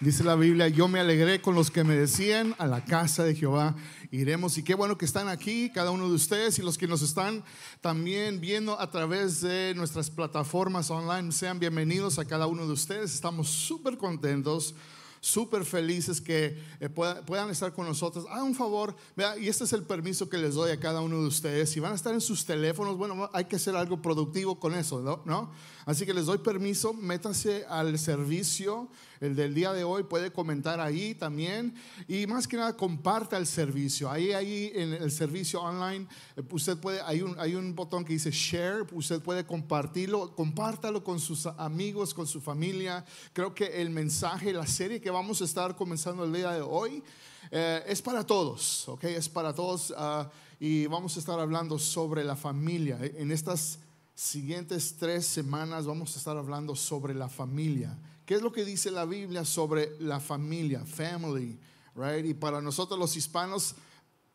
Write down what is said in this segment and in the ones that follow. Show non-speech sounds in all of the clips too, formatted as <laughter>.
Dice la Biblia, yo me alegré con los que me decían, a la casa de Jehová iremos. Y qué bueno que están aquí, cada uno de ustedes y los que nos están también viendo a través de nuestras plataformas online, sean bienvenidos a cada uno de ustedes. Estamos súper contentos súper felices que eh, puedan, estar con nosotros. Hagan un favor, y este es el permiso que les doy a cada uno de ustedes. Si van a estar en sus teléfonos, bueno, hay que hacer algo productivo con eso. ¿No? Así que les doy permiso, métanse al servicio el del día de hoy, puede comentar ahí también y más que nada comparta el servicio. Ahí, ahí en el servicio online, eh, usted puede, hay un, hay un botón que dice share, usted puede compartirlo, compártalo con sus amigos, con su familia. Creo que el mensaje, la serie que vamos a estar comenzando el día de hoy eh, es para todos, ¿ok? Es para todos ah, y vamos a estar hablando sobre la familia. En estas siguientes tres semanas vamos a estar hablando sobre la familia. ¿Qué es lo que dice la Biblia sobre la familia? Family, right? Y para nosotros los hispanos,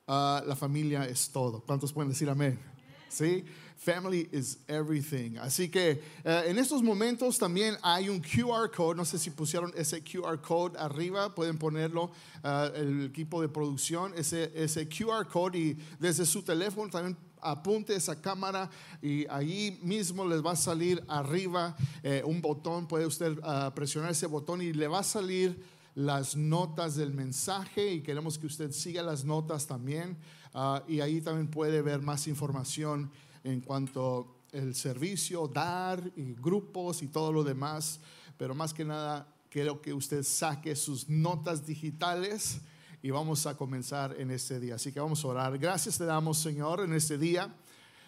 ah, la familia es todo. ¿Cuántos pueden decir amén? ¿Sí? Family is everything. Así que eh, en estos momentos también hay un QR code. No sé si pusieron ese QR code arriba. Pueden ponerlo ah, el equipo de producción. Ese, ese QR code y desde su teléfono también apunte esa cámara y ahí mismo les va a salir arriba eh, un botón, puede usted ah, presionar ese botón y le va a salir las notas del mensaje y queremos que usted siga las notas también ah, y ahí también puede ver más información en cuanto el servicio, dar y grupos y todo lo demás, pero más que nada quiero que usted saque sus notas digitales y vamos a comenzar en este día. Así que vamos a orar. Gracias te damos, Señor, en este día.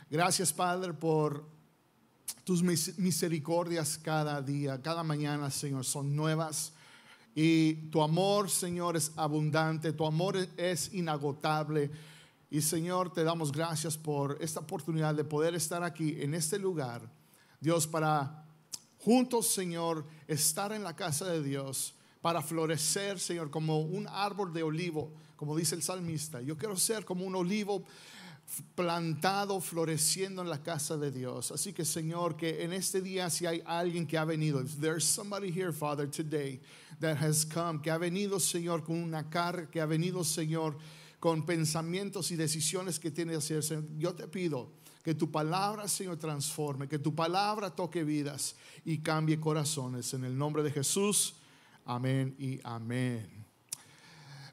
Gracias, Padre, por tus misericordias cada día, cada mañana, Señor, son nuevas. Y tu amor, Señor, es abundante, tu amor es inagotable. Y Señor, te damos gracias por esta oportunidad de poder estar aquí en este lugar. Dios, para juntos, Señor, estar en la casa de Dios para florecer, Señor, como un árbol de olivo, como dice el salmista. Yo quiero ser como un olivo plantado, floreciendo en la casa de Dios. Así que, Señor, que en este día, si hay alguien que ha venido, there's somebody here, Father, today that has come, que ha venido, Señor, con una carga, que ha venido, Señor, con pensamientos y decisiones que tiene que hacer, yo te pido que tu palabra, Señor, transforme, que tu palabra toque vidas y cambie corazones. En el nombre de Jesús. Amén y amén.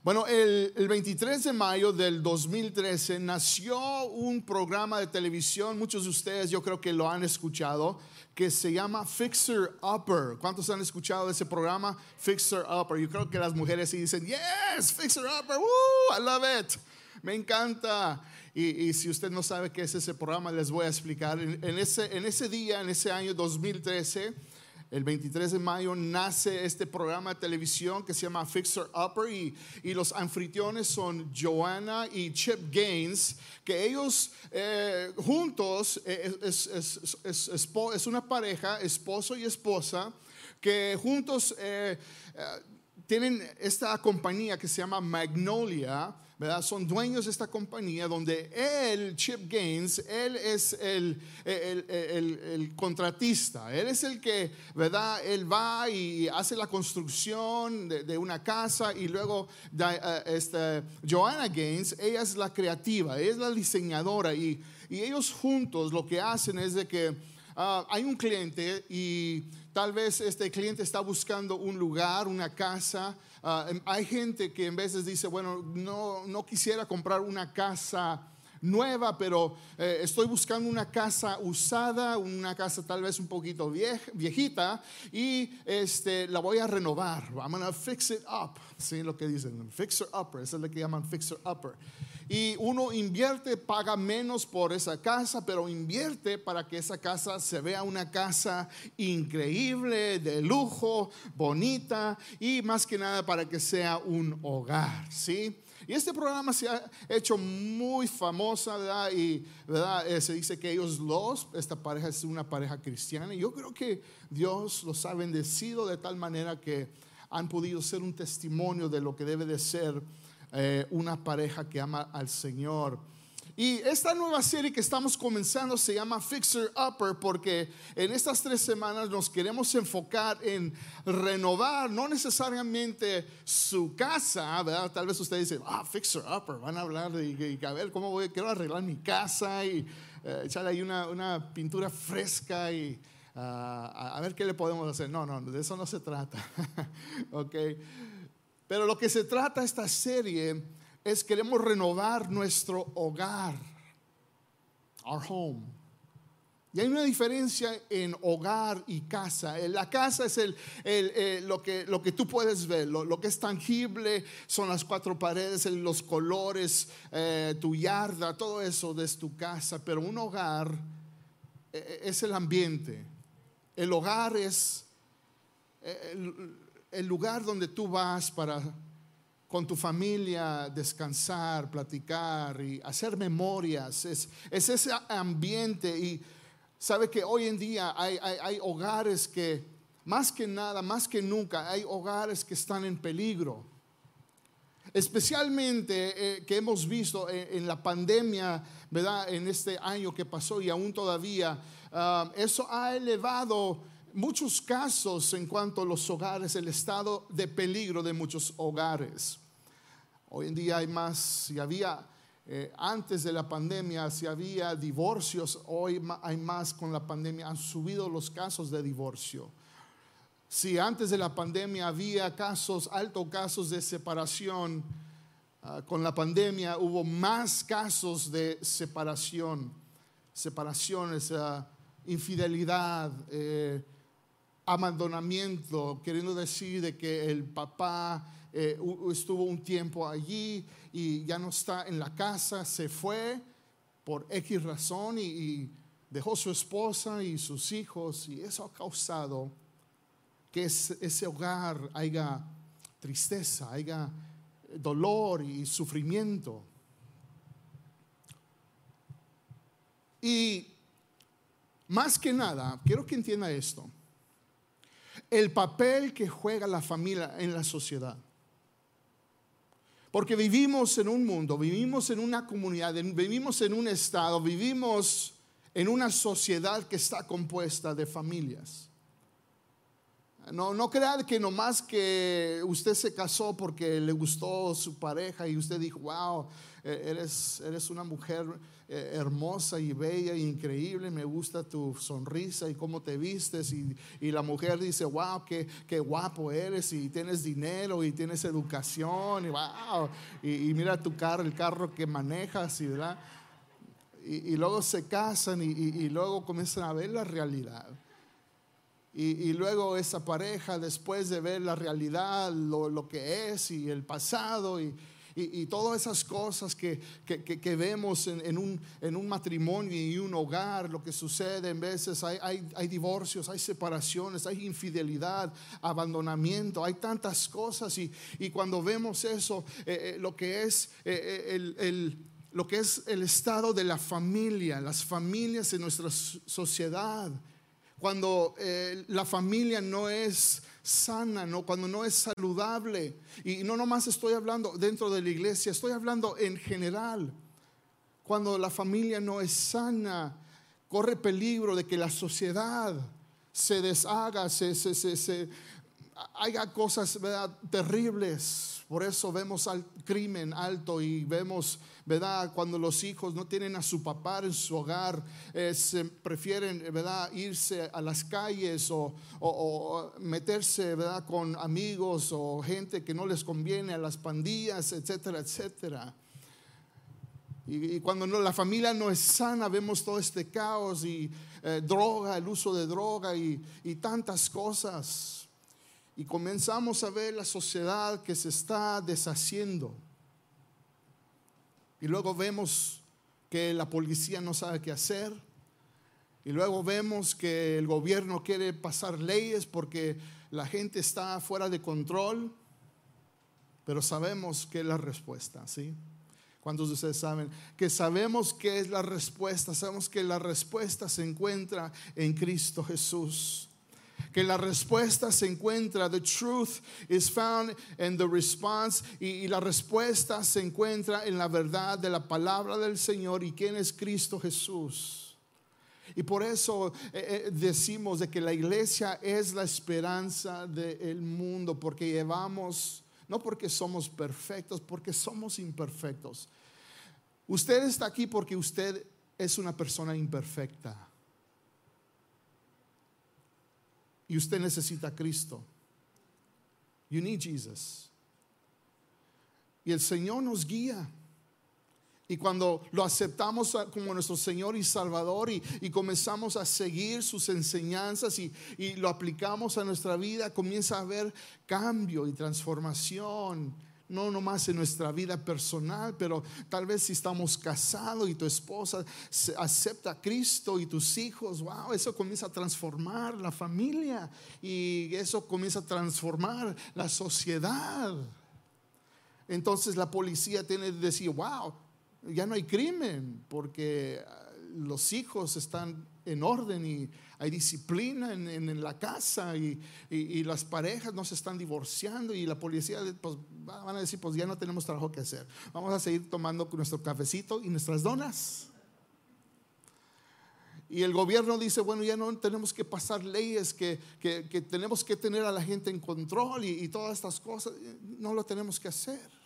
Bueno, el, 23 de mayo del 2013 nació un programa de televisión, muchos de ustedes yo creo que lo han escuchado, que se llama Fixer Upper. ¿Cuántos han escuchado ese programa? Fixer Upper. Yo creo que las mujeres sí dicen, yes, Fixer Upper, woo, I love it. Me encanta. Y, si usted no sabe qué es ese programa, les voy a explicar. En, ese, en ese día, en ese año 2013, el 23 de mayo nace este programa de televisión que se llama Fixer Upper y, y los anfitriones son Joanna y Chip Gaines, que ellos eh, juntos eh, es, una pareja, esposo y esposa, que juntos eh, tienen esta compañía que se llama Magnolia son dueños de esta compañía donde él, Chip Gaines, él es el, el, contratista, él es el que, ¿verdad? Él va y hace la construcción de, una casa y luego uh, este, Joanna Gaines, ella es la creativa, ella es la diseñadora y, y ellos juntos lo que hacen es de que uh, hay un cliente y tal vez este cliente está buscando un lugar, una casa, Em, hay gente que en veces dice, bueno, no, no quisiera comprar una casa nueva, pero eh, estoy buscando una casa usada, una casa tal vez un poquito viejita y este, la voy a renovar. I'm gonna fix it up. Sí, lo que dicen, fixer upper, eso es lo que llaman fixer upper. Y uno invierte, paga menos por esa casa, pero invierte para que esa casa se vea una casa increíble, de lujo, bonita y más que nada para que sea un hogar, ¿sí? Y este programa se ha hecho muy famosa, ¿verdad? Y ¿verdad? Eh, se dice que ellos los, esta pareja es una pareja cristiana. Y yo creo que Dios los ha bendecido de tal manera que han podido ser un testimonio de lo que debe de ser eh, una pareja que ama al Señor. Y esta nueva serie que estamos comenzando se llama Fixer Upper porque en estas tres semanas nos queremos enfocar en renovar, no necesariamente su casa, ¿verdad? Tal vez ustedes dicen, ah, Fixer Upper, van a hablar de, a ver cómo voy, quiero arreglar mi casa y eh, echarle ahí una, pintura fresca y ah, a, ver qué le podemos hacer. No, no, de eso no se trata. <laughs> ok. Pero lo que se trata esta serie es queremos renovar nuestro hogar, our home. Y hay una diferencia en hogar y casa. La casa es el, eh, lo, que, lo que tú puedes ver, lo, que es tangible son las cuatro paredes, los colores, eh, tu yarda, todo eso de tu casa. Pero un hogar eh, es el ambiente. El hogar es el lugar donde tú vas para con tu familia, descansar, platicar y hacer memorias. Es, ese ambiente y sabe que hoy en día hay, hogares que, más que nada, más que nunca, hay hogares que están en peligro. Especialmente eh, que hemos visto en, la pandemia, ¿verdad? En este año que pasó y aún todavía, ah, eso ha elevado muchos casos en cuanto a los hogares, el estado de peligro de muchos hogares. Hoy en día hay más, si había eh, antes de la pandemia, si había divorcios, hoy hay más con la pandemia, han subido los casos de divorcio. Si antes de la pandemia había casos, altos casos de separación, ah, con la pandemia hubo más casos de separación, separaciones, uh, infidelidad, eh, abandonamiento, queriendo decir de que el papá eh, estuvo un tiempo allí y ya no está en la casa, se fue por X razón y, dejó su esposa y sus hijos y eso ha causado que ese hogar haya tristeza, haya dolor y sufrimiento. Y más que nada, quiero que entienda esto, el papel que juega la familia en la sociedad. Porque vivimos en un mundo, vivimos en una comunidad, vivimos en un estado, vivimos en una sociedad que está compuesta de familias. No, no crea que nomás que usted se casó porque le gustó su pareja y usted dijo, wow, eres, eres una mujer eh, hermosa y bella e increíble, me gusta tu sonrisa y cómo te vistes. Y, la mujer dice, wow, qué, qué, guapo eres y tienes dinero y tienes educación y wow, y, mira tu carro, el carro que manejas y ¿verdad? Y, luego se casan y, luego comienzan a ver la realidad. Y, luego esa pareja, después de ver la realidad, lo, lo que es y el pasado y, y, todas esas cosas que, vemos en, un, matrimonio y un hogar, lo que sucede en veces, hay, divorcios, hay separaciones, hay infidelidad, abandonamiento, hay tantas cosas. Y, cuando vemos eso, eh, eh, lo que es eh, el, lo que es el estado de la familia, las familias en nuestra sociedad, cuando la familia no es sana, ¿no? cuando no es saludable. Y no nomás estoy hablando dentro de la iglesia, estoy hablando en general. Cuando la familia no es sana, corre peligro de que la sociedad se deshaga, se, se, se, haya cosas terribles por eso vemos al crimen alto y vemos, ¿verdad? Cuando los hijos no tienen a su papá en su hogar, eh, se prefieren, ¿verdad? Irse a las calles o, meterse, ¿verdad? Con amigos o gente que no les conviene, a las pandillas, etcétera, etcétera. Y, cuando no, la familia no es sana, vemos todo este caos y eh, droga, el uso de droga y, y tantas cosas y comenzamos a ver la sociedad que se está deshaciendo. Y luego vemos que la policía no sabe qué hacer. Y luego vemos que el gobierno quiere pasar leyes porque la gente está fuera de control. Pero sabemos qué es la respuesta, ¿sí? ¿Cuántos de ustedes saben? Que sabemos qué es la respuesta. Sabemos que la respuesta se encuentra en Cristo Jesús que la respuesta se encuentra, the truth is found in the response, y, la respuesta se encuentra en la verdad de la palabra del Señor y quién es Cristo Jesús. Y por eso eh, eh, decimos de que la iglesia es la esperanza del mundo, porque llevamos, no porque somos perfectos, porque somos imperfectos. Usted está aquí porque usted es una persona imperfecta. Y usted necesita a Cristo. You need Jesus. Y el Señor nos guía. Y cuando lo aceptamos como nuestro Señor y Salvador y, comenzamos a seguir sus enseñanzas y, y, lo aplicamos a nuestra vida, comienza a haber cambio y transformación no nomás en nuestra vida personal, pero tal vez si estamos casados y tu esposa acepta a Cristo y tus hijos, wow, eso comienza a transformar la familia y eso comienza a transformar la sociedad. Entonces la policía tiene que decir, wow, ya no hay crimen porque los hijos están en orden y hay disciplina en, la casa y, las parejas no se están divorciando y la policía pues, van a decir, pues ya no tenemos trabajo que hacer. Vamos a seguir tomando nuestro cafecito y nuestras donas. Y el gobierno dice, bueno, ya no tenemos que pasar leyes, que, tenemos que tener a la gente en control y todas estas cosas. No lo tenemos que hacer.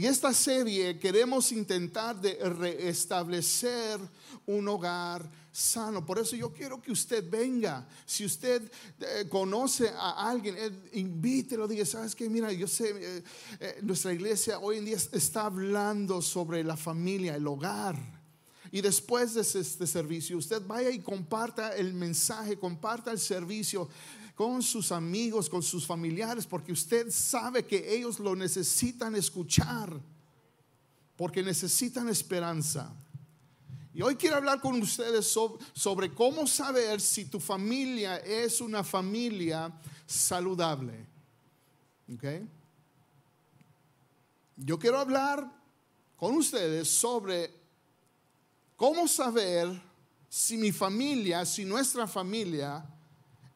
Y esta serie queremos intentar de restablecer un hogar sano. Por eso yo quiero que usted venga. Si usted eh, conoce a alguien, eh, invítelo, diga, ¿sabes qué? Mira, yo sé, eh, nuestra iglesia hoy en día está hablando sobre la familia, el hogar. Y después de este servicio, usted vaya y comparta el mensaje, comparta el servicio con sus amigos, con sus familiares, porque usted sabe que ellos lo necesitan escuchar, porque necesitan esperanza. Y hoy quiero hablar con ustedes sobre, cómo saber si tu familia es una familia saludable. Yo quiero hablar con ustedes sobre cómo saber si mi familia, si nuestra familia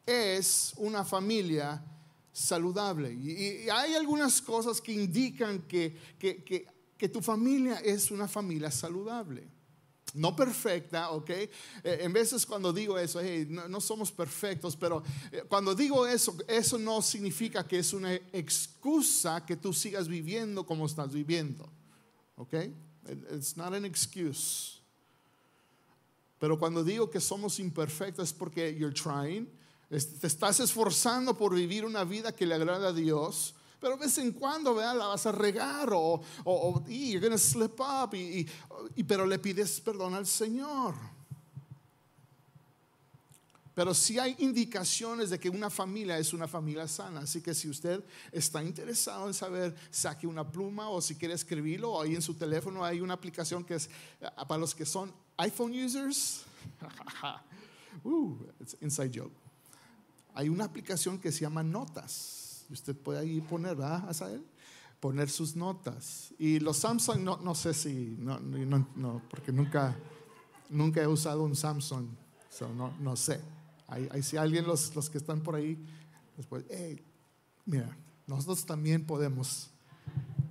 es una familia saludable. Y, hay algunas cosas que indican que, que, tu familia es una familia saludable. No perfecta, ¿ok? Eh, en veces cuando digo eso, no, somos perfectos, pero eh, cuando digo eso, eso no significa que es una excusa que tú sigas viviendo como estás viviendo, ¿ok? It's not an excuse. Pero cuando digo que somos imperfectos es porque you're trying, te estás esforzando por vivir una vida que le agrada a Dios, pero de vez en cuando la vas a regar o, o, you're gonna slip up, y, pero le pides perdón al Señor. Pero sí hay indicaciones de que una familia es una familia sana. Así que si usted está interesado en saber, saque una pluma o si quiere escribirlo, ahí en su teléfono hay una aplicación que es eh, para los que son iPhone users. <laughs> uh, it's inside joke hay una aplicación que se llama Notas. Usted puede ahí poner, ¿verdad, Asael? Poner sus notas. Y los Samsung, no, no sé si, no, no, porque nunca, nunca he usado un Samsung, no, no sé. Hay, si alguien, los, los que están por ahí, después, hey, mira, nosotros también podemos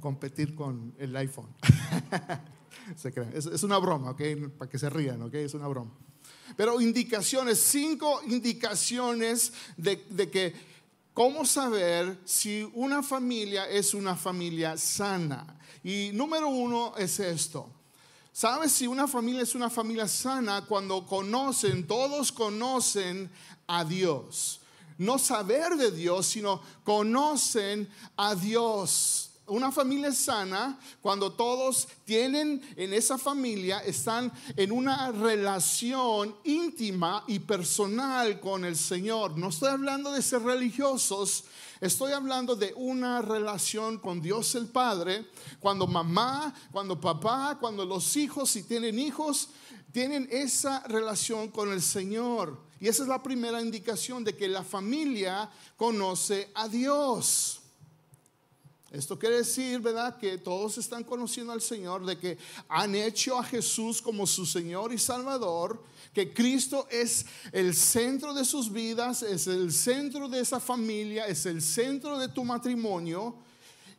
competir con el iPhone. <laughs> se Es, es, una broma, ¿ok? Para que se rían, ¿ok? Es una broma. Pero indicaciones, cinco indicaciones de, que cómo saber si una familia es una familia sana. Y número uno es esto. ¿Sabes si una familia es una familia sana cuando conocen, todos conocen a Dios? No saber de Dios, sino conocen a Dios una familia sana cuando todos tienen en esa familia, están en una relación íntima y personal con el Señor. No estoy hablando de ser religiosos, estoy hablando de una relación con Dios el Padre. Cuando mamá, cuando papá, cuando los hijos, si tienen hijos, tienen esa relación con el Señor. Y esa es la primera indicación de que la familia conoce a Dios. Esto quiere decir, ¿verdad? Que todos están conociendo al Señor, de que han hecho a Jesús como su Señor y Salvador, que Cristo es el centro de sus vidas, es el centro de esa familia, es el centro de tu matrimonio,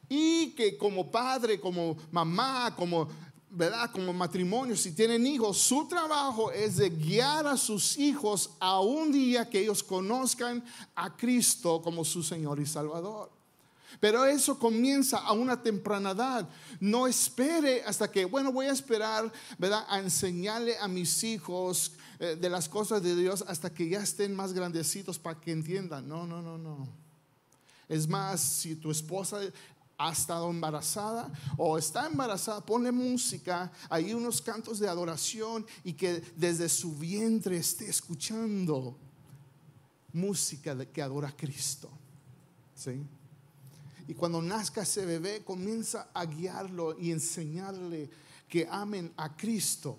y que como padre, como mamá, como ¿verdad? Como matrimonio, si tienen hijos, su trabajo es de guiar a sus hijos a un día que ellos conozcan a Cristo como su Señor y Salvador. Pero eso comienza a una temprana edad. No espere hasta que, bueno, voy a esperar, ¿verdad? A enseñarle a mis hijos eh, de las cosas de Dios hasta que ya estén más grandecitos para que entiendan. No, no, no, no. Es más, si tu esposa ha estado embarazada o está embarazada, ponle música, hay unos cantos de adoración y que desde su vientre esté escuchando música que adora a Cristo. ¿Sí? Y cuando nazca ese bebé, comienza a guiarlo y enseñarle que amen a Cristo.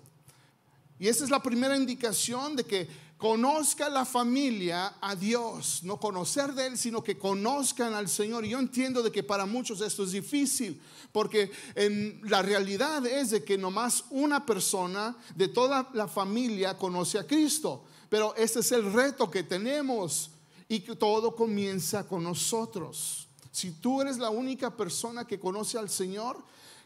Y esa es la primera indicación de que conozca la familia a Dios, no conocer de Él, sino que conozcan al Señor. Y yo entiendo de que para muchos esto es difícil, porque en la realidad es de que nomás una persona de toda la familia conoce a Cristo. Pero ese es el reto que tenemos y que todo comienza con nosotros. Si tú eres la única persona que conoce al Señor,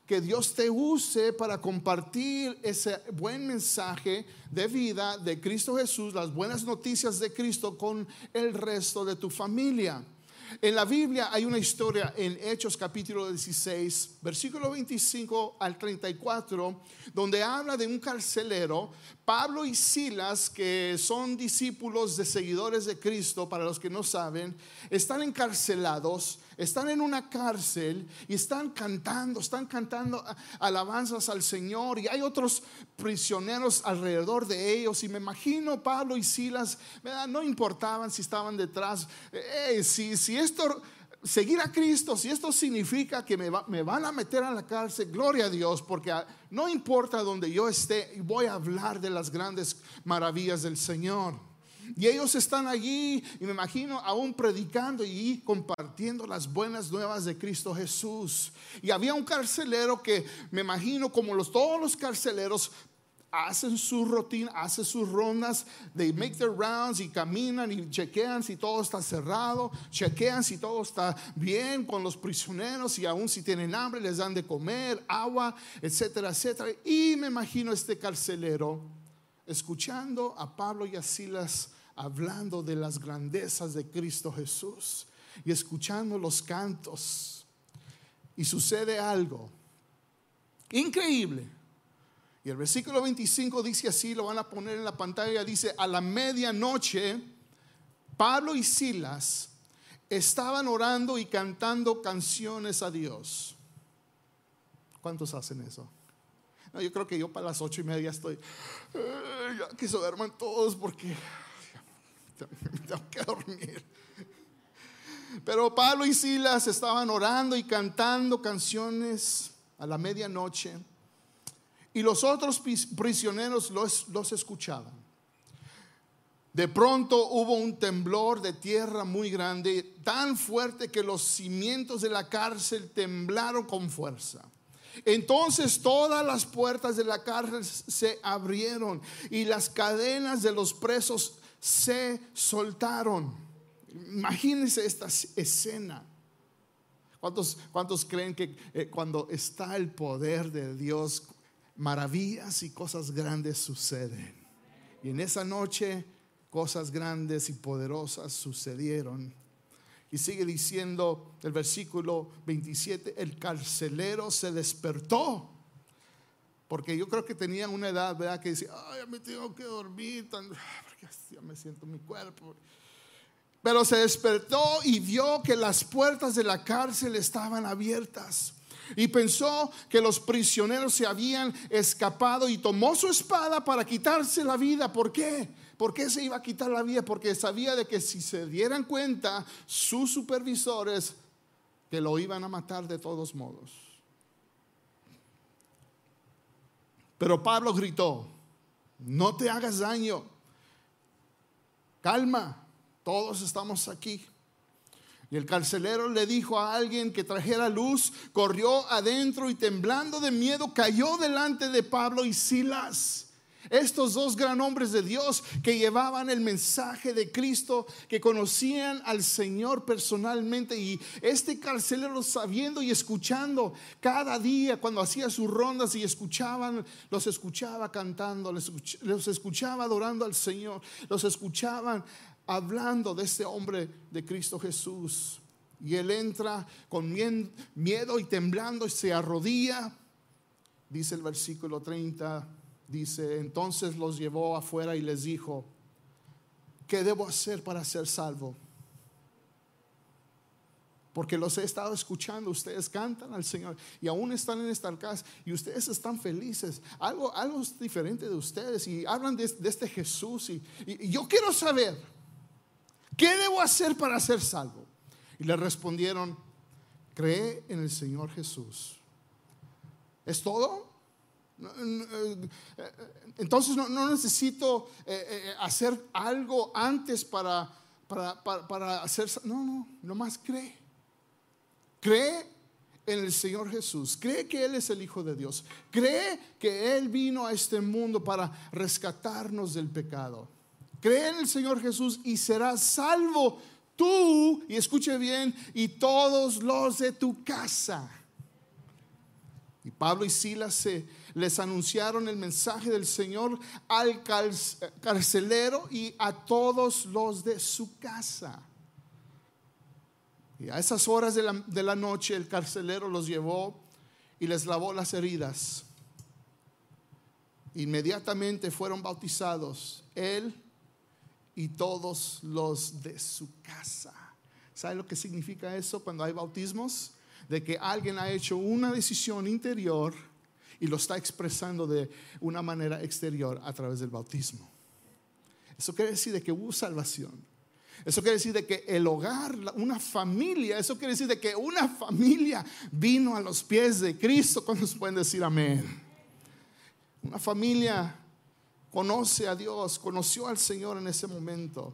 que Dios te use para compartir ese buen mensaje de vida de Cristo Jesús, las buenas noticias de Cristo con el resto de tu familia. En la Biblia hay una historia en Hechos capítulo 16, versículo 25 al 34, donde habla de un carcelero, Pablo y Silas, que son discípulos de seguidores de Cristo, para los que no saben, están encarcelados están en una cárcel y están cantando, están cantando alabanzas al Señor y hay otros prisioneros alrededor de ellos y me imagino Pablo y Silas, no importaban si estaban detrás, si, si esto seguir a Cristo, si esto significa que me, van a meter a la cárcel, gloria a Dios, porque no importa donde yo esté, voy a hablar de las grandes maravillas del Señor. Y ellos están allí, y me imagino, aún predicando y compartiendo las buenas nuevas de Cristo Jesús. Y había un carcelero que me imagino, como los, todos los carceleros, hacen su rutina, hacen sus rondas, they make their rounds y caminan y chequean si todo está cerrado, chequean si todo está bien con los prisioneros y aún si tienen hambre les dan de comer, agua, etcétera, etcétera. Y me imagino este carcelero escuchando a Pablo y a Silas hablando de las grandezas de Cristo Jesús y escuchando los cantos. Y sucede algo increíble. Y el versículo 25 dice así, lo van a poner en la pantalla, dice, a la medianoche, Pablo y Silas estaban orando y cantando canciones a Dios. ¿Cuántos hacen eso? yo creo que yo para las ocho y media estoy, ya que se duerman todos porque tengo que dormir. Pero Pablo y Silas estaban orando y cantando canciones a la medianoche y los otros prisioneros los, los escuchaban. De pronto hubo un temblor de tierra muy grande, tan fuerte que los cimientos de la cárcel temblaron con fuerza. Entonces todas las puertas de la cárcel se abrieron y las cadenas de los presos se soltaron. Imagínense esta escena. ¿Cuántos, creen que eh, cuando está el poder de Dios, maravillas y cosas grandes suceden? Y en esa noche cosas grandes y poderosas sucedieron. Y sigue diciendo el versículo 27, el carcelero se despertó. Porque yo creo que tenía una edad, ¿verdad? Que decía, ay, me tengo que dormir, tan, <sighs> porque ya me siento mi cuerpo. Pero se despertó y vio que las puertas de la cárcel estaban abiertas. Y pensó que los prisioneros se habían escapado y tomó su espada para quitarse la vida. ¿Por qué? ¿Por qué se iba a quitar la vida? Porque sabía de que si se dieran cuenta sus supervisores, que lo iban a matar de todos modos. Pero Pablo gritó, no te hagas daño, calma, todos estamos aquí. Y el carcelero le dijo a alguien que trajera luz, corrió adentro y temblando de miedo cayó delante de Pablo y Silas. Estos dos gran hombres de Dios que llevaban el mensaje de Cristo, que conocían al Señor personalmente y este carcelero sabiendo y escuchando cada día cuando hacía sus rondas y escuchaban, los escuchaba cantando, los escuchaba adorando al Señor, los escuchaban hablando de este hombre de Cristo Jesús. Y él entra con miedo y temblando y se arrodilla. Dice el versículo 30 Dice, entonces los llevó afuera y les dijo, ¿qué debo hacer para ser salvo? Porque los he estado escuchando, ustedes cantan al Señor y aún están en esta casa y ustedes están felices. Algo, algo es diferente de ustedes y hablan de, este Jesús. Y, y yo quiero saber, ¿qué debo hacer para ser salvo? Y le respondieron, cree en el Señor Jesús. ¿Es todo? Entonces no, necesito eh, eh, hacer algo antes para, para, hacer... No, no, nomás cree. Cree en el Señor Jesús. Cree que Él es el Hijo de Dios. Cree que Él vino a este mundo para rescatarnos del pecado. Cree en el Señor Jesús y serás salvo tú, y escuche bien, y todos los de tu casa. Y Pablo y Silas se les anunciaron el mensaje del Señor al carcelero y a todos los de su casa. Y a esas horas de la, de la noche el carcelero los llevó y les lavó las heridas. Inmediatamente fueron bautizados él y todos los de su casa. ¿Sabe lo que significa eso cuando hay bautismos? De que alguien ha hecho una decisión interior y lo está expresando de una manera exterior a través del bautismo. Eso quiere decir de que hubo salvación. Eso quiere decir de que el hogar, una familia, eso quiere decir de que una familia vino a los pies de Cristo. ¿Cuántos pueden decir amén? Una familia conoce a Dios, conoció al Señor en ese momento.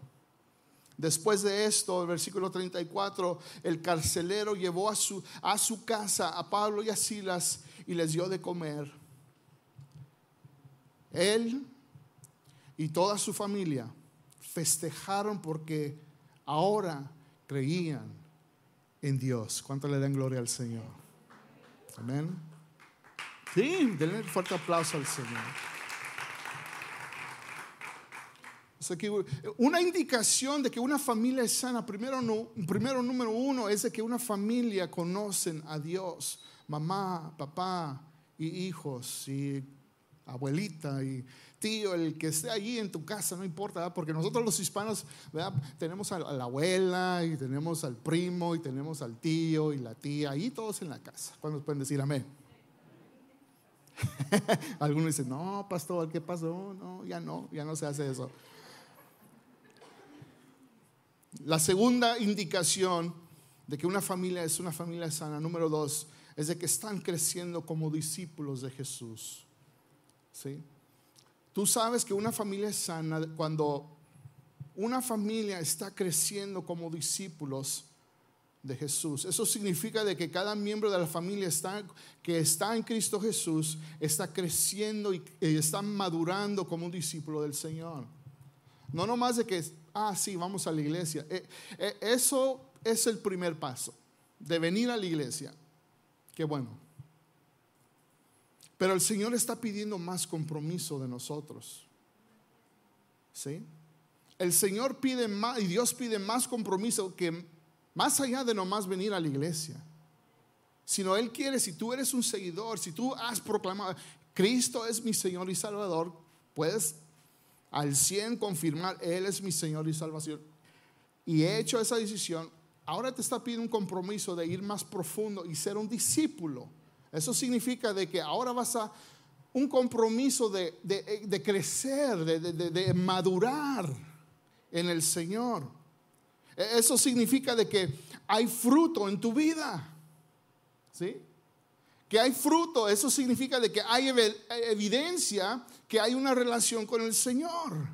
Después de esto, el versículo 34, el carcelero llevó a su, a su casa a Pablo y a Silas y les dio de comer. Él y toda su familia festejaron porque ahora creían en Dios. ¿Cuánto le dan gloria al Señor? Amén. Sí, denle un fuerte aplauso al Señor. Una indicación de que una familia es sana, primero número uno, es de que una familia conocen a Dios mamá, papá y hijos y abuelita y tío, el que esté allí en tu casa, no importa, porque nosotros los hispanos tenemos a la abuela y tenemos al primo y tenemos al tío y la tía, ahí todos en la casa. ¿Cuándo pueden decir amén? <laughs> Algunos dicen, no, pastor, ¿qué pasó? No, ya no, ya no se hace eso. La segunda indicación de que una familia es una familia sana, número dos, es de que están creciendo como discípulos de Jesús. ¿Sí? Tú sabes que una familia es sana cuando una familia está creciendo como discípulos de Jesús. Eso significa de que cada miembro de la familia está, que está en Cristo Jesús está creciendo y, está madurando como un discípulo del Señor. No nomás de que, ah, sí, vamos a la iglesia. Eh, eh, eso es el primer paso, de venir a la iglesia. Qué bueno. Pero el Señor está pidiendo más compromiso de nosotros. ¿Sí? El Señor pide más y Dios pide más compromiso que más allá de nomás venir a la iglesia. Sino Él quiere, si tú eres un seguidor, si tú has proclamado, Cristo es mi Señor y Salvador, puedes al 100 confirmar, Él es mi Señor y Salvación. Y he hecho esa decisión, ahora te está pidiendo un compromiso de ir más profundo y ser un discípulo. Eso significa de que ahora vas a un compromiso de, crecer, de, madurar en el Señor. E, eso significa de que hay fruto en tu vida. ¿Sí? Que hay fruto, eso significa de que hay evidencia que hay una relación con el Señor.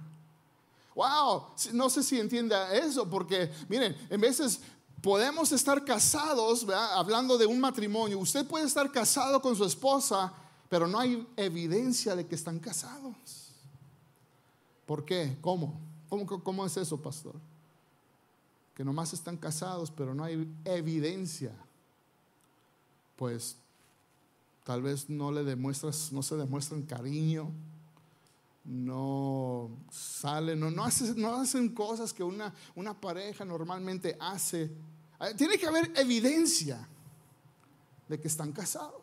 Wow, no sé si entienda eso, porque miren, en veces podemos estar casados, hablando de un matrimonio, usted puede estar casado con su esposa, pero no hay evidencia de que están casados. ¿Por qué? ¿Cómo? ¿Cómo, cómo es eso, pastor? Que nomás están casados, pero no hay evidencia. Pues tal vez no le demuestras, no se demuestran cariño, no salen, no, no, hacen, no hacen cosas que una, una pareja normalmente hace. Eh, tiene que haber evidencia de que están casados.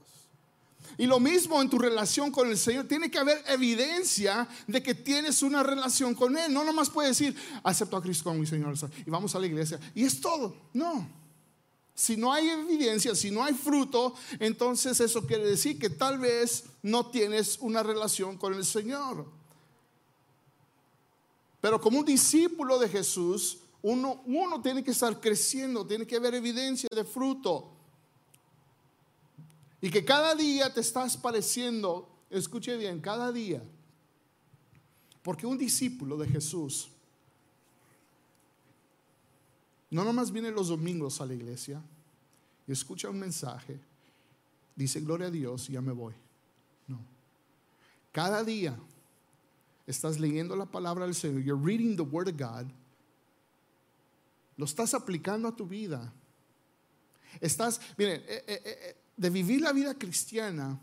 Y lo mismo en tu relación con el Señor. Tiene que haber evidencia de que tienes una relación con Él. No nomás puedes decir, acepto a Cristo como mi Señor y vamos a la iglesia. Y es todo. No. Si no hay evidencia, si no hay fruto, entonces eso quiere decir que tal vez no tienes una relación con el Señor. Pero como un discípulo de Jesús, uno, tiene que estar creciendo, tiene que haber evidencia de fruto. Y que cada día te estás pareciendo, escuche bien, cada día. Porque un discípulo de Jesús no nomás viene los domingos a la iglesia y escucha un mensaje, dice gloria a Dios ya me voy. No. Cada día estás leyendo la palabra del Señor, you're reading the word of God, lo estás aplicando a tu vida. Estás, miren, eh, eh, eh, de vivir la vida cristiana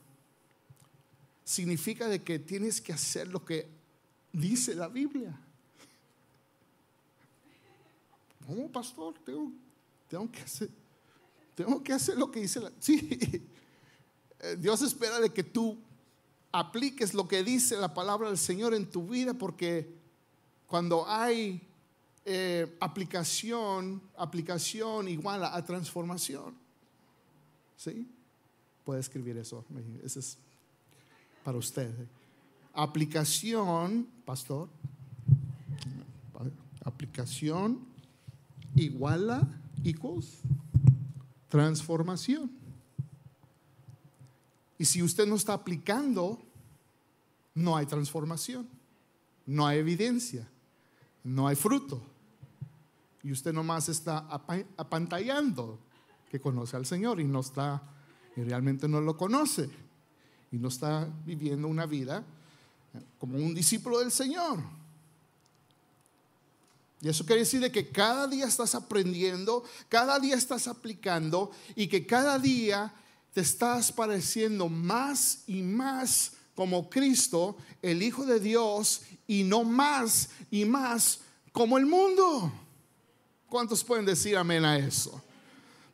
significa de que tienes que hacer lo que dice la Biblia. ¿Cómo, pastor? Tengo, tengo, que hacer, tengo que hacer lo que dice la... Sí, <laughs> Dios espera de que tú apliques lo que dice la palabra del Señor en tu vida, porque cuando hay eh, aplicación, aplicación igual a, transformación. ¿Sí? Puede escribir eso. Eso es para usted. Aplicación, pastor. Aplicación igual a equals transformación. Y si usted no está aplicando, no hay transformación, no hay evidencia, no hay fruto. Y usted nomás está apantallando que conoce al Señor y no está, y realmente no lo conoce. Y no está viviendo una vida como un discípulo del Señor. Y eso quiere decir que cada día estás aprendiendo, cada día estás aplicando y que cada día te estás pareciendo más y más como Cristo, el Hijo de Dios, y no más y más como el mundo. ¿Cuántos pueden decir amén a eso?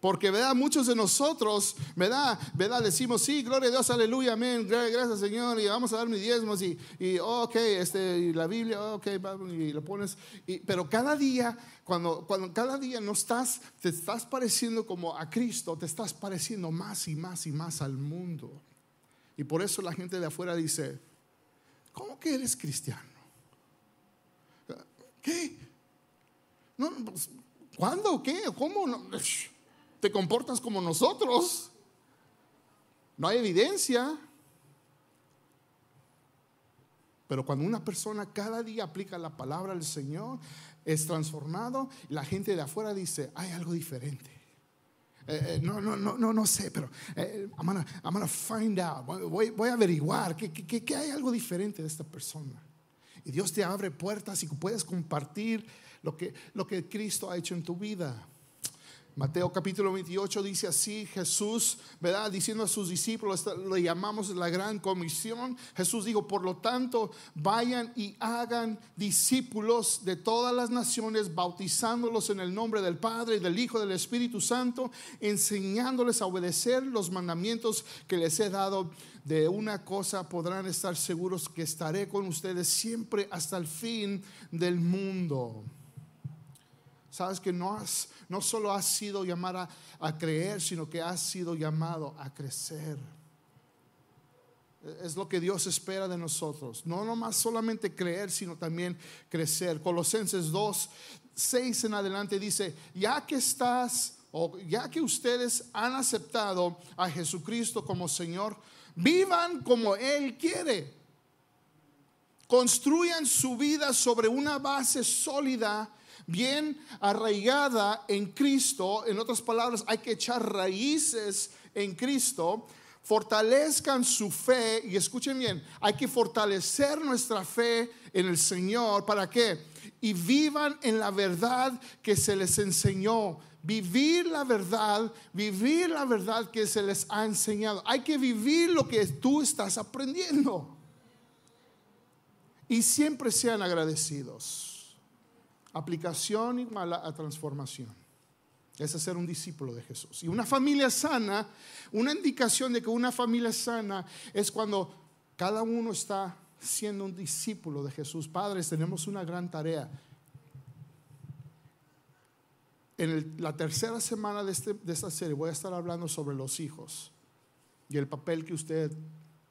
Porque, ¿verdad? Muchos de nosotros, ¿verdad? ¿verdad? Decimos, sí, gloria a Dios, aleluya, amén, gracias Señor, y vamos a dar mis diezmos, y, y ok, este, y la Biblia, ok, y lo pones. pero cada día, cuando, cuando cada día no estás, te estás pareciendo como a Cristo, te estás pareciendo más y más y más al mundo. Y por eso la gente de afuera dice, ¿cómo que eres cristiano? ¿Qué? No, pues, ¿Cuándo? ¿Qué? ¿Cómo? No? Te comportas como nosotros. No hay evidencia. Pero cuando una persona cada día aplica la palabra del Señor, es transformado, la gente de afuera dice, hay algo diferente. Eh, eh, no, no, no, no, no sé, pero eh, I'm, gonna, find out. Voy, a averiguar que, que, hay algo diferente de esta persona. Y Dios te abre puertas y puedes compartir lo que, lo que Cristo ha hecho en tu vida. Mateo capítulo 28 dice así, Jesús, ¿verdad? Diciendo a sus discípulos, le llamamos la gran comisión. Jesús dijo, por lo tanto, vayan y hagan discípulos de todas las naciones, bautizándolos en el nombre del Padre, y del Hijo, y del Espíritu Santo, enseñándoles a obedecer los mandamientos que les he dado. De una cosa podrán estar seguros que estaré con ustedes siempre hasta el fin del mundo. Sabes que no, has, no solo has sido llamada a creer, sino que has sido llamado a crecer. Es lo que Dios espera de nosotros. No nomás solamente creer, sino también crecer. Colosenses 2, 6 en adelante dice, ya que estás, o ya que ustedes han aceptado a Jesucristo como Señor, vivan como Él quiere. Construyan su vida sobre una base sólida bien arraigada en Cristo, en otras palabras, hay que echar raíces en Cristo, fortalezcan su fe, y escuchen bien, hay que fortalecer nuestra fe en el Señor, ¿para qué? Y vivan en la verdad que se les enseñó. Vivir la verdad, vivir la verdad que se les ha enseñado. Hay que vivir lo que tú estás aprendiendo. Y siempre sean agradecidos. Aplicación igual a transformación. Es ser un discípulo de Jesús. Y una familia sana, una indicación de que una familia sana es cuando cada uno está siendo un discípulo de Jesús. Padres, tenemos una gran tarea. En la tercera semana de, este, de esta serie voy a estar hablando sobre los hijos y el papel que usted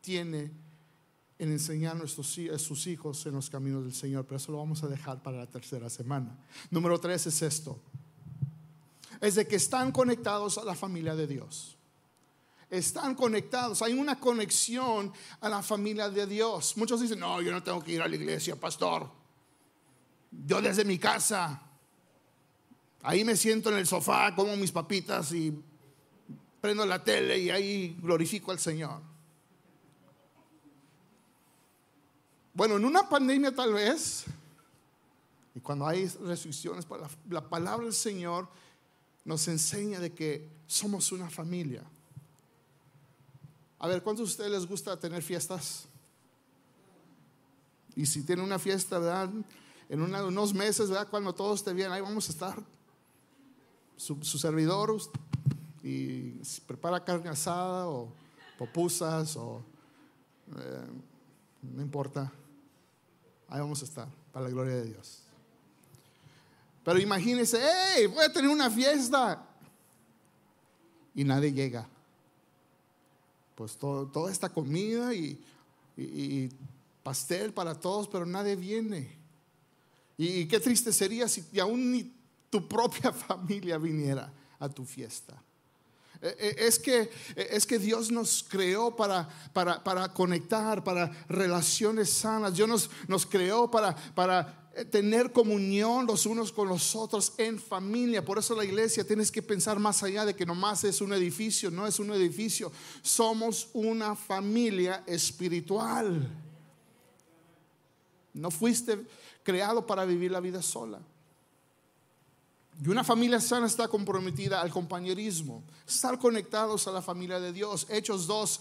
tiene en enseñar a, nuestros, sus hijos en los caminos del Señor, pero eso lo vamos a dejar para la tercera semana. Número tres es esto es de que están conectados a la familia de Dios. Están conectados, hay una conexión a la familia de Dios. Muchos dicen, no, yo no tengo que ir a la iglesia, pastor. Yo desde mi casa, ahí me siento en el sofá, como mis papitas y prendo la tele y ahí glorifico al Señor. Bueno, en una pandemia tal vez, y cuando hay restricciones la, la palabra del Señor, nos enseña de que somos una familia. A ver, ¿cuántos de ustedes les gusta tener fiestas? Y si tienen una fiesta, ¿verdad? En unos meses, ¿verdad? Cuando todos estén bien, ahí vamos a estar. Su, servidor y prepara carne asada o popusas o eh, no importa. Ahí vamos a estar, para la gloria de Dios. Pero imagínense, hey, voy a tener una fiesta. Y nadie llega. Pues toda esta comida y, pastel para todos, pero nadie viene. Y, qué triste sería si aún ni tu propia <laughs> familia viniera a tu fiesta. E, e, es que, e, es que Dios nos creó para, para, para conectar, para relaciones sanas. Dios nos, nos creó para, para eh, tener comunión los unos con los otros en familia. Por eso la iglesia tienes que pensar más allá de que nomás es un edificio, no es un edificio. Somos una familia espiritual. No fuiste creado para vivir la vida sola. Y una familia sana está comprometida al compañerismo, estar conectados a la familia de Dios. Hechos 2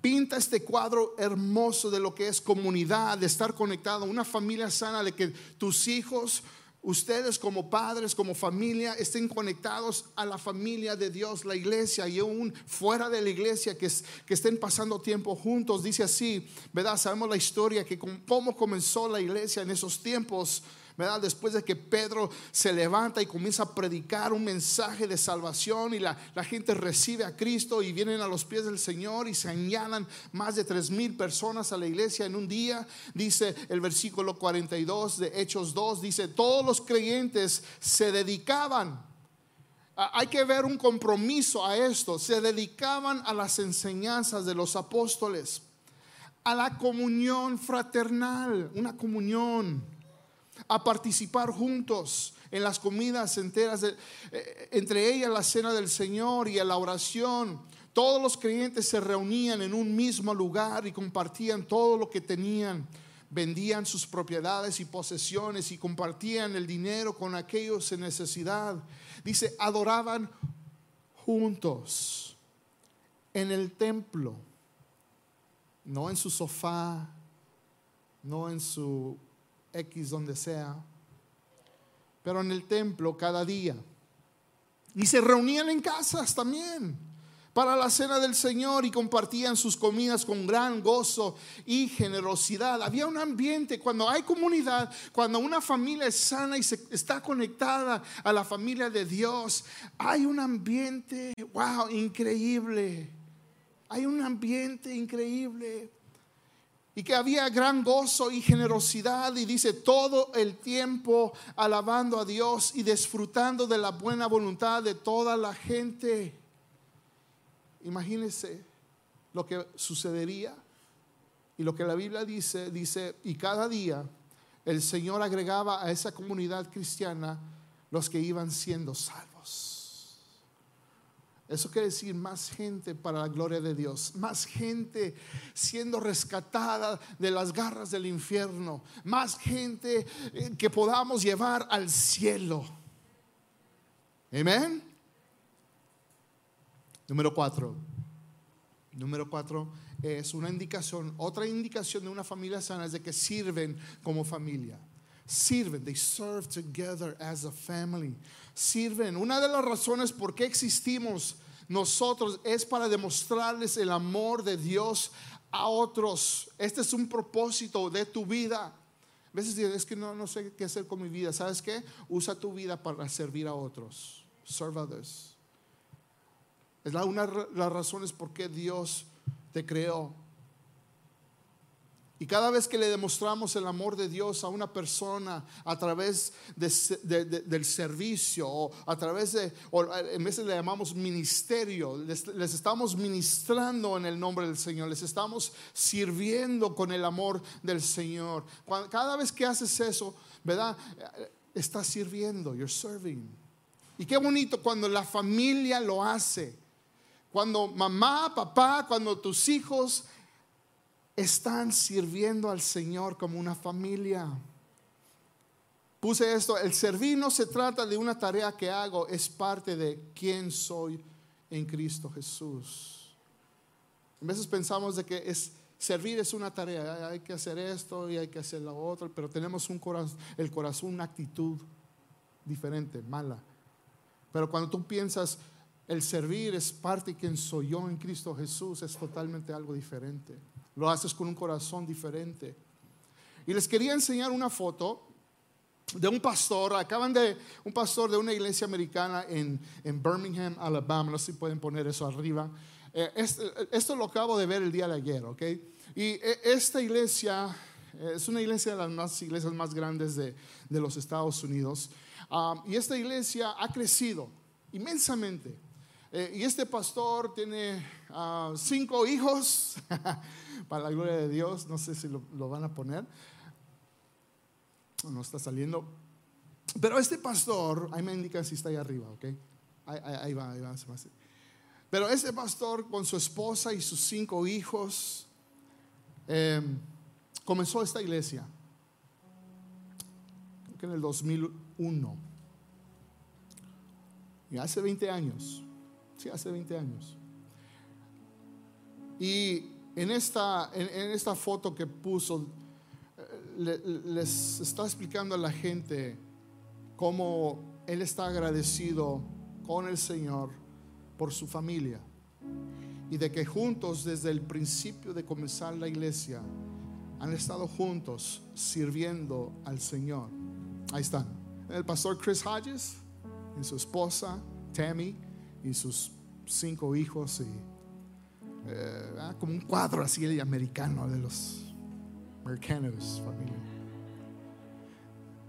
pinta este cuadro hermoso de lo que es comunidad, de estar conectado, una familia sana, de que tus hijos, ustedes como padres, como familia, estén conectados a la familia de Dios, la iglesia, y aún fuera de la iglesia, que, que estén pasando tiempo juntos. Dice así, ¿verdad? Sabemos la historia, que cómo comenzó la iglesia en esos tiempos Después de que Pedro se levanta y comienza a predicar un mensaje de salvación y la, gente recibe a Cristo y vienen a los pies del Señor y se añadan más de tres mil personas a la iglesia en un día, dice el versículo 42 de Hechos 2, dice, todos los creyentes se dedicaban hay que ver un compromiso a esto. Se dedicaban a las enseñanzas de los apóstoles, a la comunión fraternal, una comunión a participar juntos en las comidas enteras, eh, entre ellas la cena del Señor y la oración. Todos los creyentes se reunían en un mismo lugar y compartían todo lo que tenían. Vendían sus propiedades y posesiones y compartían el dinero con aquellos en necesidad. Dice, adoraban juntos en el templo, no en su sofá, no en su X donde sea, pero en el templo cada día. Y se reunían en casas también para la cena del Señor y compartían sus comidas con gran gozo y generosidad. Había un ambiente, cuando hay comunidad, cuando una familia es sana y se está conectada a la familia de Dios, hay un ambiente, wow, increíble. Hay un ambiente increíble y que había gran gozo y generosidad y dice todo el tiempo alabando a Dios y disfrutando de la buena voluntad de toda la gente. Imagínense lo que sucedería y lo que la Biblia dice, dice, y cada día el Señor agregaba a esa comunidad cristiana los que iban siendo salvos. Eso quiere decir más gente para la gloria de Dios, más gente siendo rescatada de las garras del infierno, más gente eh, que podamos llevar al cielo. Amén. Número cuatro. Número cuatro es una indicación, otra indicación de una familia sana es de que sirven como familia. Sirven, they serve together as a family. Sirven. Una de las razones por qué existimos nosotros es para demostrarles el amor de Dios a otros. Este es un propósito de tu vida. A veces dices, es que no, no sé qué hacer con mi vida. ¿Sabes qué? Usa tu vida para servir a otros. Serve others. Es la, una de las razones por qué Dios te creó. Y cada vez que le demostramos el amor de Dios a una persona a través del servicio o a través de, o en veces le llamamos ministerio, les, estamos ministrando en el nombre del Señor, les estamos sirviendo con el amor del Señor. cada vez que haces eso, ¿verdad? Estás sirviendo, you're serving. Y qué bonito cuando la familia lo hace. Cuando mamá, papá, cuando tus hijos están sirviendo al Señor como una familia. Puse esto, el servir no se trata de una tarea que hago, es parte de quién soy en Cristo Jesús. A veces pensamos de que es servir es una tarea, hay que hacer esto y hay que hacer lo otro, pero tenemos un corazón, el corazón, una actitud diferente, mala. Pero cuando tú piensas, el servir es parte de quien soy yo en Cristo Jesús, es totalmente algo diferente. Lo haces con un corazón diferente. Y les quería enseñar una foto de un pastor, acaban de, un pastor de una iglesia americana en, Birmingham, Alabama, no sé si pueden poner eso arriba. Eh, esto lo acabo de ver el día de ayer, ¿ok? Y eh, esta iglesia eh, es una iglesia de las iglesias más grandes de, los Estados Unidos. Ah, y esta iglesia ha crecido inmensamente. Eh, y este pastor tiene ah, cinco hijos, <laughs> para la gloria de Dios, no sé si lo, van a poner, no está saliendo. Pero este pastor, ahí me indican si está ahí arriba, ¿ok? Ahí, va, ahí va. Pero este pastor con su esposa y sus cinco hijos em, comenzó esta iglesia, creo que en el 2001, y hace 20 años hace 20 años. Y en esta, en, esta foto que puso, eh, les está explicando a la gente cómo él está agradecido con el Señor por su familia y de que juntos desde el principio de comenzar la iglesia han estado juntos sirviendo al Señor. Ahí están. El pastor Chris Hodges y su esposa Tammy y sus cinco hijos y eh, ah, como un cuadro así americano de los americanos familia.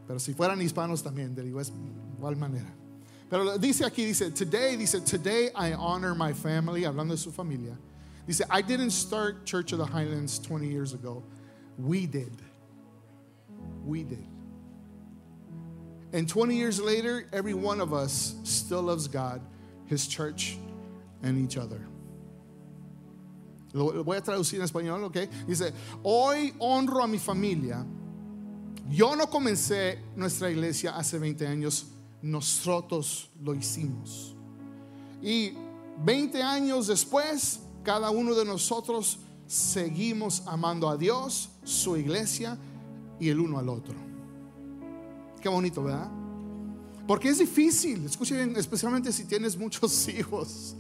Pero si fueran hispanos también, de igual manera. Pero dice aquí, dice, today, dice, today I honor my family, hablando de su familia. Dice, I didn't start Church of the Highlands 20 years ago. We did. We did. And 20 years later, every one of us still loves God his church and each other. Lo voy a traducir en español, ¿ok? Dice, hoy honro a mi familia. Yo no comencé nuestra iglesia hace 20 años, nosotros lo hicimos. Y 20 años después, cada uno de nosotros seguimos amando a Dios, su iglesia y el uno al otro. Qué bonito, ¿verdad? Porque es difícil, escuchen, especialmente si tienes muchos <laughs> hijos.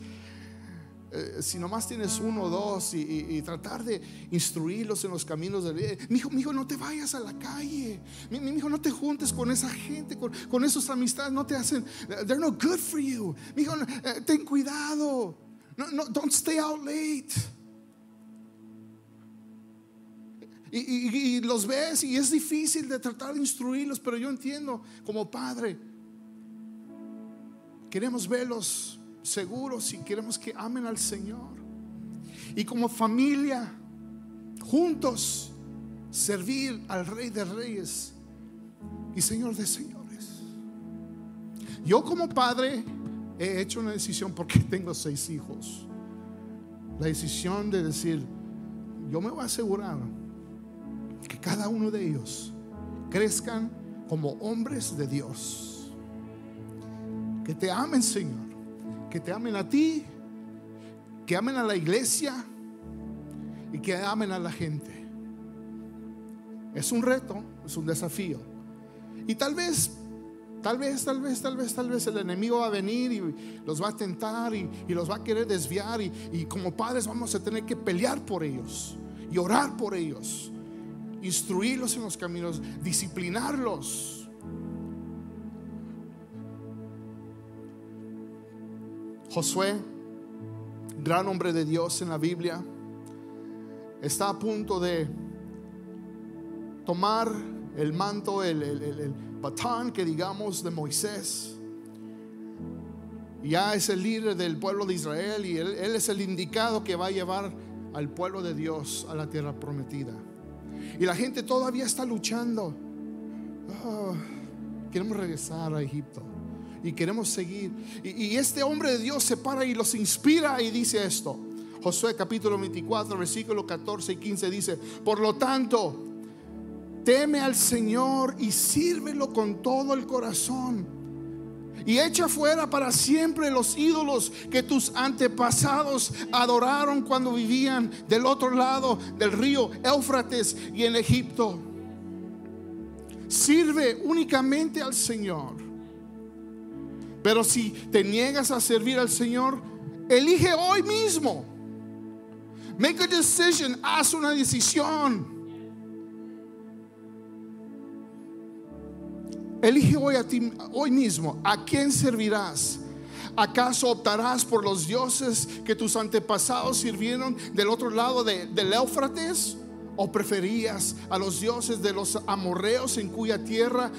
Eh, si nomás tienes uno o dos y, tratar de instruirlos en los caminos de vida. Mi hijo, mi hijo, no te vayas a la calle. Mi, hijo, no te juntes con esa gente, con, con esos amistades, no te hacen, they're no good for you. Mi hijo, eh, ten cuidado. No, don't stay out late. y, los ves y es difícil de tratar de instruirlos, pero yo entiendo como padre Queremos verlos seguros y queremos que amen al Señor. Y como familia, juntos, servir al Rey de Reyes y Señor de señores. Yo como padre he hecho una decisión porque <laughs> tengo seis hijos. La decisión de decir, yo me voy a asegurar que cada uno de ellos crezcan como hombres de Dios. Que te amen, Señor. Que te amen a ti, que amen a la iglesia y que amen a la gente. Es un reto, es un desafío. Y tal vez, tal vez, tal vez, tal vez, tal vez el enemigo va a venir y los va a tentar y, los va a querer desviar y, y como padres vamos a tener que pelear por ellos y orar por ellos, instruirlos en los caminos, disciplinarlos. Josué, gran hombre de Dios en la Biblia, está a punto de tomar el manto, el, batán que digamos de Moisés. Ya es el líder del pueblo de Israel y él, es el indicado que va a llevar al pueblo de Dios a la tierra prometida. Y la gente todavía está luchando. Ah, queremos regresar a Egipto y queremos seguir. Y, este hombre de Dios se para y los inspira y dice esto. Josué capítulo 24, versículo 14 y 15 dice, por lo tanto, Teme al Señor y sírvelo con todo el corazón. Y echa fuera para siempre los ídolos que tus antepasados adoraron cuando vivían del otro lado del río Éufrates y en Egipto. Sirve únicamente al Señor. Pero si te niegas a servir al Señor, elige hoy mismo. Make a decision, haz una decisión Elige hoy a ti, hoy mismo, ¿a quién servirás? ¿Acaso optarás por los dioses que tus antepasados sirvieron del otro lado del Éufrates? ¿O preferías a los dioses de los amorreos en cuya tierra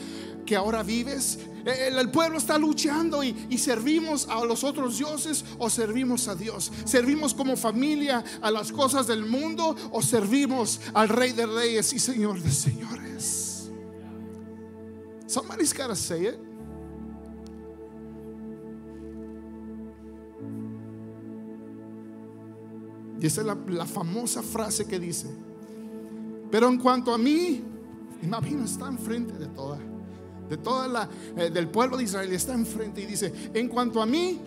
que ahora vives? El, pueblo está luchando y, y, servimos a los otros dioses o servimos a Dios. Servimos como familia a las cosas del mundo o servimos al Rey de Reyes y Señor de Señores. Somebody's got to say it. Y esa es la, famosa frase que dice, pero en cuanto a mí, imagino, está enfrente de toda, de toda la, eh, del pueblo de Israel, está enfrente y dice, en cuanto a mí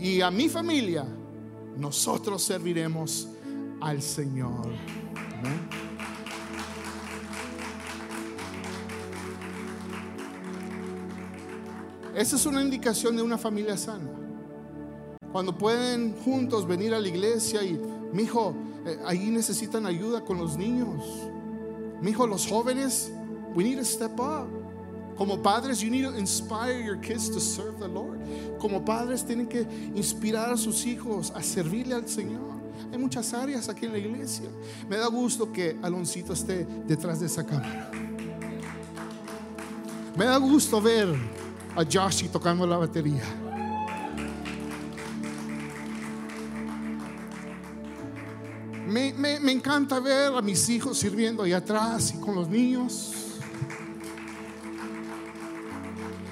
y a mi familia, nosotros serviremos al Señor. Esa es una indicación de una familia sana. Cuando pueden juntos venir a la iglesia y, mi hijo, eh, ahí necesitan ayuda con los niños. Mi hijo, los jóvenes, we need to step up. Como padres, you need to inspire your kids to serve the Lord. Como padres, tienen que inspirar a sus hijos a servirle al Señor. Hay muchas áreas aquí en la iglesia. Me da gusto que Aloncito esté detrás de esa cámara. Me da gusto ver a Joshi tocando la batería. Me, me, encanta ver a mis hijos sirviendo ahí atrás y con los niños.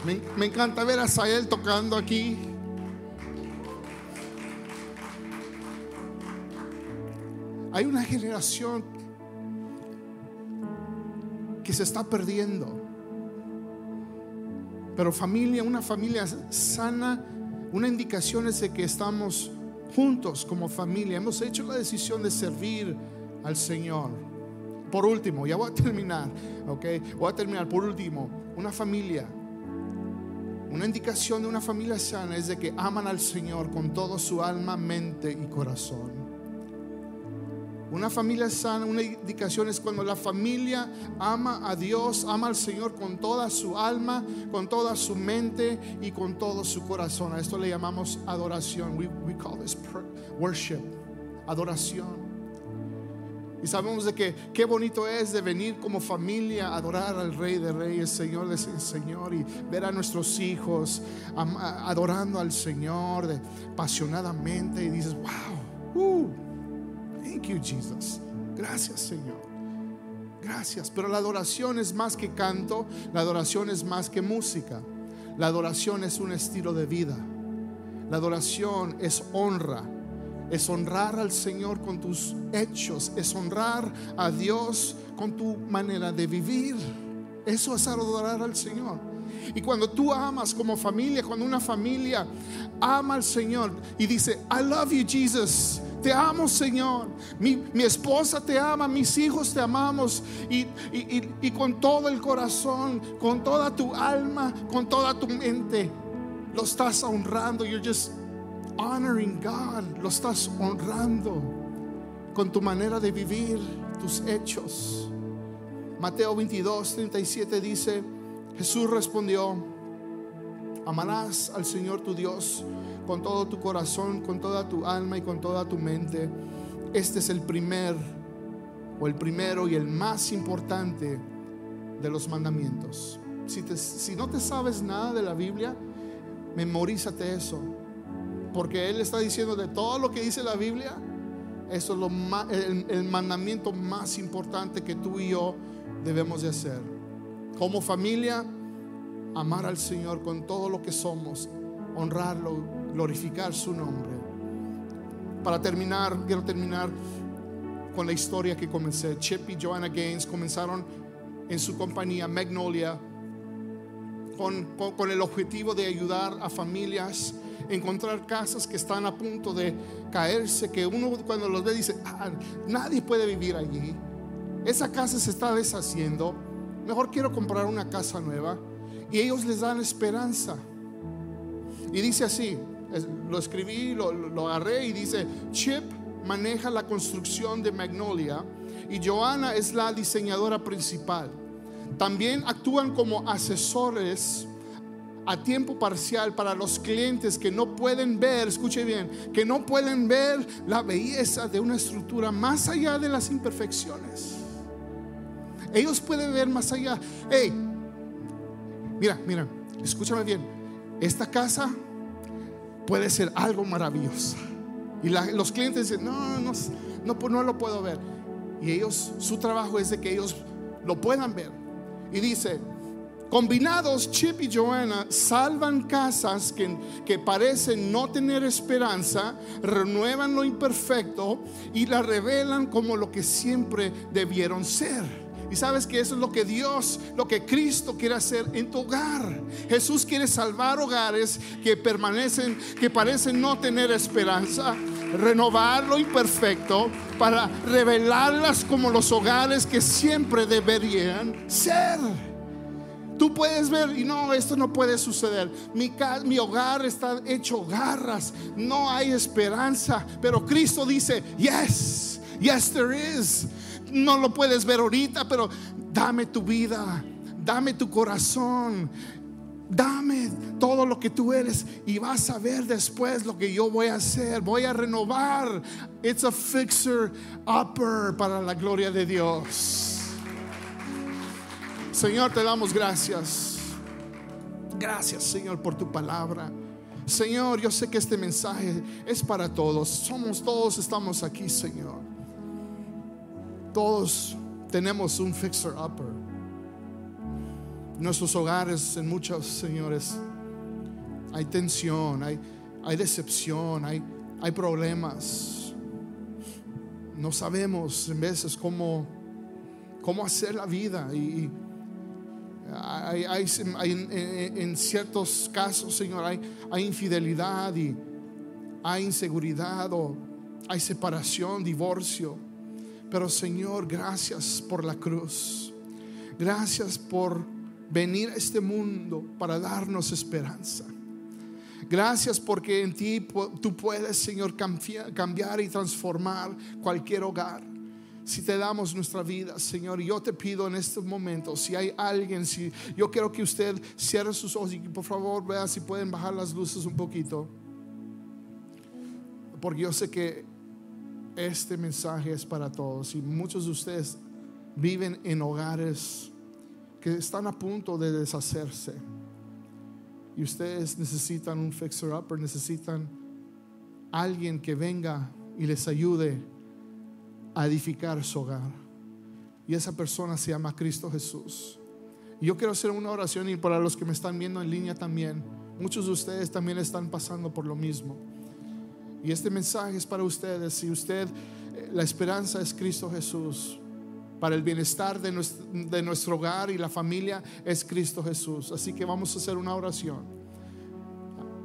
Me, encanta ver a Sael tocando aquí. Hay una generación que se está perdiendo. Pero familia, una familia sana, una indicación es de que estamos juntos como familia. Hemos hecho la decisión de servir al Señor. Por último, ya voy a terminar, ok. Voy a terminar. Por último, una familia. Una indicación de una familia sana es de que aman al Señor con todo su alma, mente y corazón. Una familia sana, una indicación es cuando la familia ama a Dios, ama al Señor con toda su alma, con toda su mente y con todo su corazón. A esto le llamamos adoración. We, we call this worship, adoración. Y sabemos de que qué bonito es de venir como familia a adorar al Rey de Reyes, Señor de Señor, y ver a nuestros hijos adorando al Señor de, apasionadamente. Y dices, wow, uh, Thank you, Jesus. Gracias, Señor. Gracias. Pero la adoración es más que canto, la adoración es más que música. La adoración es un estilo de vida. La adoración es honra. Es honrar al Señor con tus hechos. Es honrar a Dios con tu manera de vivir. Eso es adorar al Señor. Y cuando tú amas como familia, cuando una familia ama al Señor y dice, I love you Jesus, te amo Señor, mi, esposa te ama, mis hijos te amamos y, y con todo el corazón, con toda tu alma, con toda tu mente, lo estás honrando, you're just honoring God, lo estás honrando con tu manera de vivir, tus hechos. Mateo 22, 37 dice, Jesús respondió, amarás al Señor tu Dios con todo tu corazón, con toda tu alma y con toda tu mente. Este es el primer o el primero y el más importante de los mandamientos. Si, si no te sabes nada de la Biblia, memorízate eso. Porque Él está diciendo de todo lo que dice la Biblia, eso es el, mandamiento más importante que tú y yo debemos de hacer como familia, amar al Señor con todo lo que somos, honrarlo, glorificar su nombre. Para terminar, quiero terminar con la historia que comencé. Chip y Joanna Gaines comenzaron en su compañía Magnolia con, el objetivo de ayudar a familias encontrar casas que están a punto de caerse, que uno cuando los ve dice, ah, nadie puede vivir allí. Esa casa se está deshaciendo mejor quiero comprar una casa nueva. Y ellos les dan esperanza. Y dice así, lo escribí, lo, lo agarré y dice, Chip maneja la construcción de Magnolia y Joanna es la diseñadora principal. También actúan como asesores a tiempo parcial para los clientes que no pueden ver, escuche bien, que no pueden ver la belleza de una estructura más allá de las imperfecciones. Ellos pueden ver más allá. Hey, mira, mira, escúchame bien. Esta casa puede ser algo maravilloso. Y los clientes dicen, no, no, no, pues no lo puedo ver. Y ellos, su trabajo es de que ellos lo puedan ver. Y dice, combinados, Chip y Joanna salvan casas que, que parecen no tener esperanza, renuevan lo imperfecto y la revelan como lo que siempre debieron ser. Y sabes que eso es lo que Dios, lo que Cristo quiere hacer en tu hogar. Jesús quiere salvar hogares que permanecen, que parecen no tener esperanza, renovar lo imperfecto para revelarlas como los hogares que siempre deberían ser. Tú puedes ver y no, esto no puede suceder. Mi, mi, hogar está hecho garras, no hay esperanza. Pero Cristo dice, yes, yes there is no lo puedes ver ahorita, pero dame tu vida, dame tu corazón, dame todo lo que tú eres y vas a ver después lo que yo voy a hacer. Voy a renovar. It's a fixer upper para la gloria de Dios. Señor, te damos gracias. Gracias, Señor, por tu palabra. Señor, yo sé que este mensaje es para todos. Somos todos, estamos aquí, Señor. Todos tenemos un fixer upper. Nuestros hogares, en muchos señores, hay tensión, hay, hay decepción, hay, hay problemas. No sabemos en veces cómo, cómo hacer la vida y, hay, en, en, ciertos casos, Señor, hay, hay infidelidad y hay inseguridad o hay separación, divorcio. Pero Señor, gracias por la cruz. Gracias por venir a este mundo para darnos esperanza. Gracias porque en ti tú puedes, Señor, cambiar y transformar cualquier hogar. Si te damos nuestra vida, Señor, yo te pido en este momento, si hay alguien, si yo quiero que usted cierre sus ojos y por favor vea si pueden bajar las luces un poquito. Porque yo sé que este mensaje es para todos y muchos de ustedes viven en hogares que están a punto de deshacerse. Y ustedes necesitan un fixer upper, necesitan alguien que venga y les ayude a edificar su hogar. y esa persona se llama Cristo Jesús. Yo quiero hacer una oración y para los que me están viendo en línea también, muchos de ustedes también están pasando por lo mismo. Y este mensaje es para ustedes. Si usted, eh, la esperanza es Cristo Jesús. Para el bienestar de nuestro, de nuestro hogar y la familia es Cristo Jesús. Así que vamos a hacer una oración.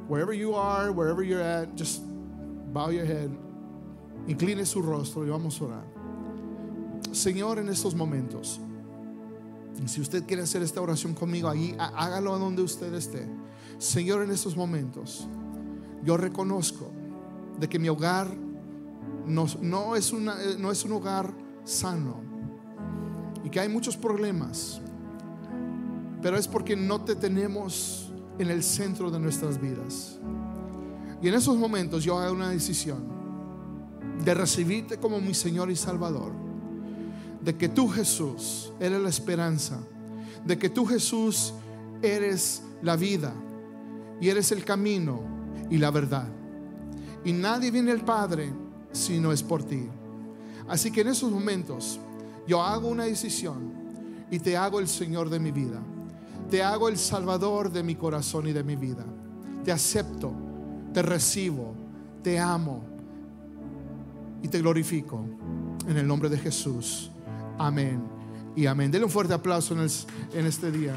Wherever you are, wherever you're at, just bow your head. Incline su rostro y vamos a orar. Señor, en estos momentos, si usted quiere hacer esta oración conmigo, ahí hágalo donde usted esté. Señor, en estos momentos, yo reconozco de que mi hogar no, es una, no es un hogar sano y que hay muchos problemas, pero es porque no te tenemos en el centro de nuestras vidas. Y en esos momentos yo hago una decisión de recibirte como mi Señor y Salvador, de que tú Jesús eres la esperanza, de que tú Jesús eres la vida y eres el camino y la verdad. Y nadie viene al Padre si no es por ti. Así que en esos momentos yo hago una decisión y te hago el Señor de mi vida. Te hago el Salvador de mi corazón y de mi vida. Te acepto, te recibo, te amo y te glorifico en el nombre de Jesús. Amén y amén. Denle un fuerte aplauso en, en este día.